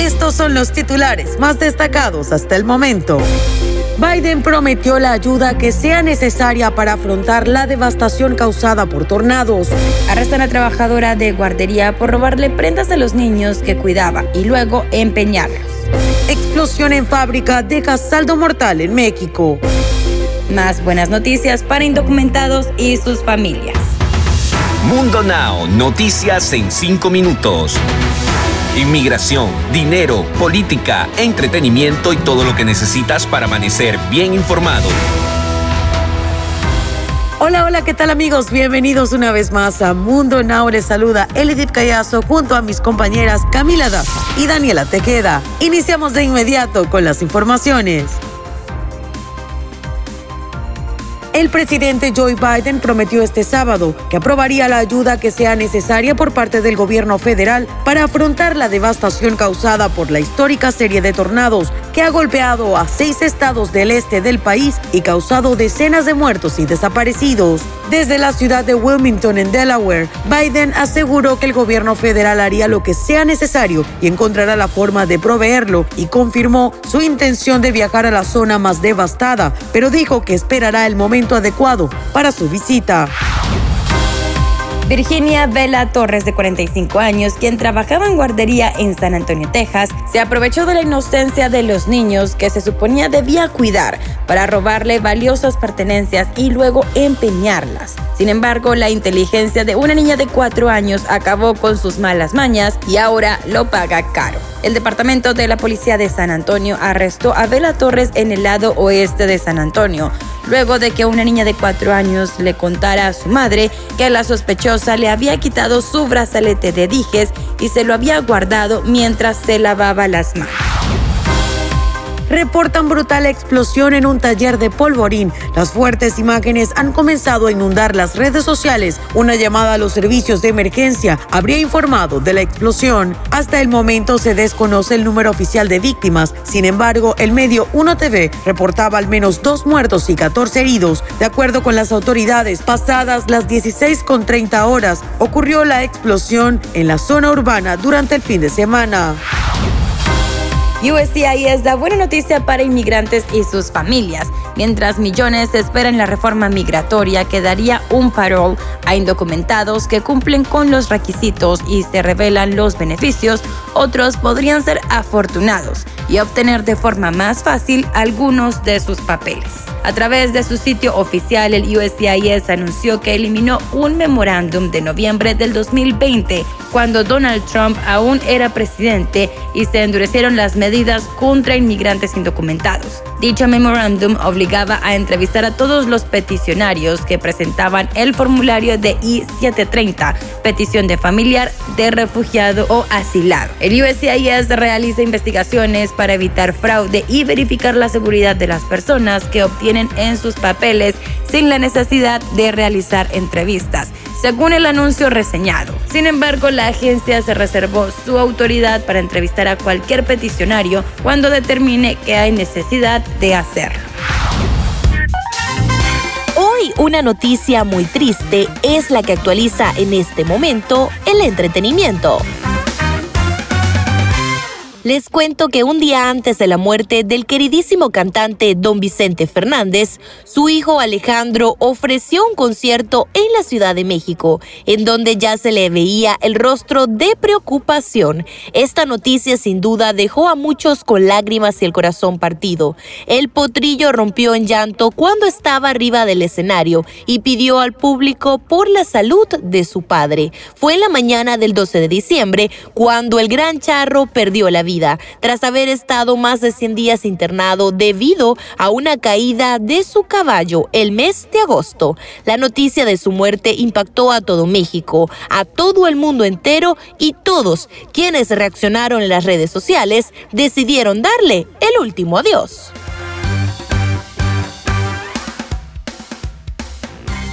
Estos son los titulares más destacados hasta el momento. Biden prometió la ayuda que sea necesaria para afrontar la devastación causada por tornados. Arrestan a trabajadora de guardería por robarle prendas a los niños que cuidaba y luego empeñarlos. Explosión en fábrica deja saldo mortal en México. Más buenas noticias para indocumentados y sus familias. Mundo Now, noticias en 5 minutos. Inmigración, dinero, política, entretenimiento y todo lo que necesitas para amanecer bien informado. Hola, hola, ¿qué tal amigos? Bienvenidos una vez más a Mundo Now. Les saluda Elidip Callazo junto a mis compañeras Camila Daza y Daniela Tequeda. Iniciamos de inmediato con las informaciones. El presidente Joe Biden prometió este sábado que aprobaría la ayuda que sea necesaria por parte del gobierno federal para afrontar la devastación causada por la histórica serie de tornados que ha golpeado a seis estados del este del país y causado decenas de muertos y desaparecidos. Desde la ciudad de Wilmington, en Delaware, Biden aseguró que el gobierno federal haría lo que sea necesario y encontrará la forma de proveerlo y confirmó su intención de viajar a la zona más devastada, pero dijo que esperará el momento adecuado para su visita. Virginia Vela Torres, de 45 años, quien trabajaba en guardería en San Antonio, Texas, se aprovechó de la inocencia de los niños que se suponía debía cuidar para robarle valiosas pertenencias y luego empeñarlas. Sin embargo, la inteligencia de una niña de 4 años acabó con sus malas mañas y ahora lo paga caro. El Departamento de la Policía de San Antonio arrestó a Vela Torres en el lado oeste de San Antonio, luego de que una niña de cuatro años le contara a su madre que la sospechosa le había quitado su brazalete de dijes y se lo había guardado mientras se lavaba las manos reportan brutal explosión en un taller de polvorín. Las fuertes imágenes han comenzado a inundar las redes sociales. Una llamada a los servicios de emergencia habría informado de la explosión. Hasta el momento se desconoce el número oficial de víctimas. Sin embargo, el medio 1TV reportaba al menos dos muertos y 14 heridos. De acuerdo con las autoridades, pasadas las 16 con 30 horas, ocurrió la explosión en la zona urbana durante el fin de semana. USCIS da buena noticia para inmigrantes y sus familias. Mientras millones esperan la reforma migratoria que daría un parole a indocumentados que cumplen con los requisitos y se revelan los beneficios, otros podrían ser afortunados y obtener de forma más fácil algunos de sus papeles. A través de su sitio oficial, el USCIS anunció que eliminó un memorándum de noviembre del 2020, cuando Donald Trump aún era presidente y se endurecieron las medidas contra inmigrantes indocumentados. Dicho memorándum obligaba a entrevistar a todos los peticionarios que presentaban el formulario de I-730, petición de familiar, de refugiado o asilado. El USCIS realiza investigaciones para evitar fraude y verificar la seguridad de las personas que obtienen en sus papeles sin la necesidad de realizar entrevistas, según el anuncio reseñado. Sin embargo, la agencia se reservó su autoridad para entrevistar a cualquier peticionario cuando determine que hay necesidad de hacerlo. Hoy una noticia muy triste es la que actualiza en este momento el entretenimiento. Les cuento que un día antes de la muerte del queridísimo cantante Don Vicente Fernández, su hijo Alejandro ofreció un concierto en la Ciudad de México, en donde ya se le veía el rostro de preocupación. Esta noticia sin duda dejó a muchos con lágrimas y el corazón partido. El potrillo rompió en llanto cuando estaba arriba del escenario y pidió al público por la salud de su padre. Fue en la mañana del 12 de diciembre cuando el gran charro perdió la vida tras haber estado más de 100 días internado debido a una caída de su caballo el mes de agosto. La noticia de su muerte impactó a todo México, a todo el mundo entero y todos quienes reaccionaron en las redes sociales decidieron darle el último adiós.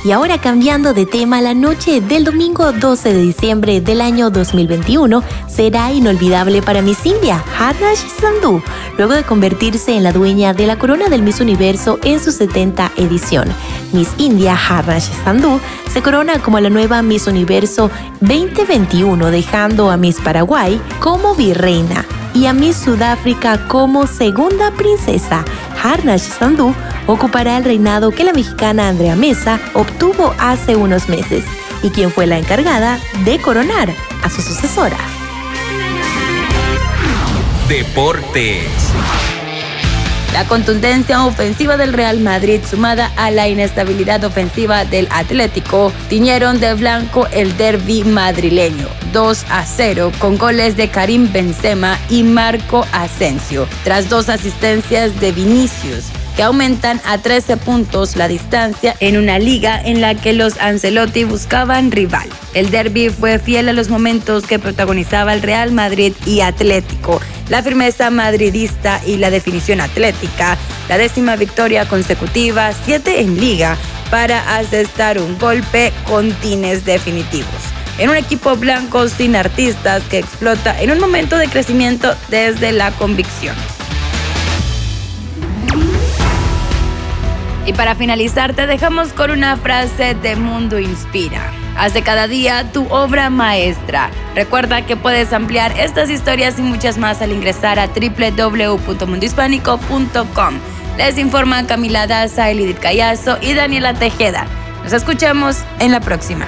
Y ahora cambiando de tema, la noche del domingo 12 de diciembre del año 2021 será inolvidable para Miss India, Harnash Sandhu, luego de convertirse en la dueña de la corona del Miss Universo en su 70 edición. Miss India, Harnash Sandhu, se corona como la nueva Miss Universo 2021, dejando a Miss Paraguay como virreina y a Miss Sudáfrica como segunda princesa. Harnash Sandhu ocupará el reinado que la mexicana Andrea Mesa obtuvo hace unos meses y quien fue la encargada de coronar a su sucesora. Deportes. La contundencia ofensiva del Real Madrid sumada a la inestabilidad ofensiva del Atlético tiñeron de blanco el derby madrileño 2 a 0 con goles de Karim Benzema y Marco Asensio tras dos asistencias de Vinicius que aumentan a 13 puntos la distancia en una liga en la que los Ancelotti buscaban rival. El derby fue fiel a los momentos que protagonizaba el Real Madrid y Atlético, la firmeza madridista y la definición atlética, la décima victoria consecutiva, siete en liga, para asestar un golpe con tines definitivos en un equipo blanco sin artistas que explota en un momento de crecimiento desde la convicción. Y para finalizar, te dejamos con una frase de Mundo Inspira. Haz de cada día tu obra maestra. Recuerda que puedes ampliar estas historias y muchas más al ingresar a www.mundohispánico.com. Les informan Camila Daza, Elidit Callazo y Daniela Tejeda. Nos escuchamos en la próxima.